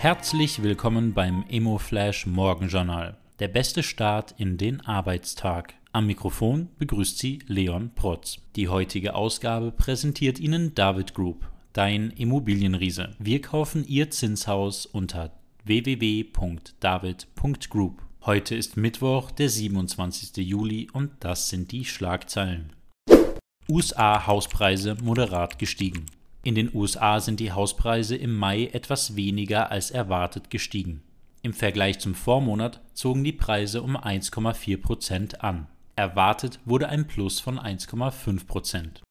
Herzlich willkommen beim EmoFlash Morgenjournal. Der beste Start in den Arbeitstag. Am Mikrofon begrüßt Sie Leon Protz. Die heutige Ausgabe präsentiert Ihnen David Group, dein Immobilienriese. Wir kaufen Ihr Zinshaus unter www.david.group. Heute ist Mittwoch, der 27. Juli und das sind die Schlagzeilen. USA Hauspreise moderat gestiegen. In den USA sind die Hauspreise im Mai etwas weniger als erwartet gestiegen. Im Vergleich zum Vormonat zogen die Preise um 1,4 Prozent an. Erwartet wurde ein Plus von 1,5 Prozent.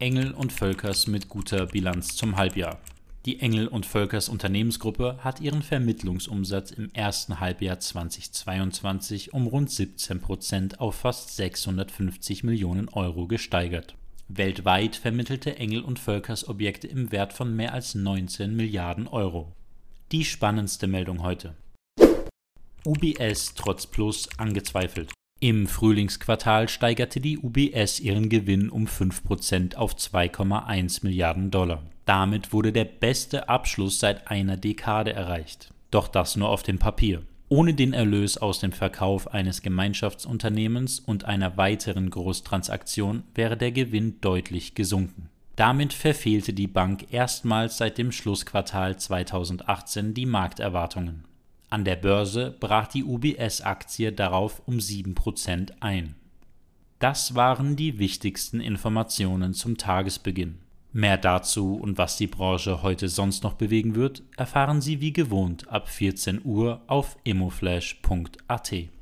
Engel und Völkers mit guter Bilanz zum Halbjahr. Die Engel und Völkers Unternehmensgruppe hat ihren Vermittlungsumsatz im ersten Halbjahr 2022 um rund 17 Prozent auf fast 650 Millionen Euro gesteigert. Weltweit vermittelte Engel und Völkers Objekte im Wert von mehr als 19 Milliarden Euro. Die spannendste Meldung heute. UBS trotz Plus angezweifelt. Im Frühlingsquartal steigerte die UBS ihren Gewinn um 5% auf 2,1 Milliarden Dollar. Damit wurde der beste Abschluss seit einer Dekade erreicht. Doch das nur auf dem Papier. Ohne den Erlös aus dem Verkauf eines Gemeinschaftsunternehmens und einer weiteren Großtransaktion wäre der Gewinn deutlich gesunken. Damit verfehlte die Bank erstmals seit dem Schlussquartal 2018 die Markterwartungen. An der Börse brach die UBS-Aktie darauf um 7% ein. Das waren die wichtigsten Informationen zum Tagesbeginn. Mehr dazu und was die Branche heute sonst noch bewegen wird, erfahren Sie wie gewohnt ab 14 Uhr auf emoflash.at.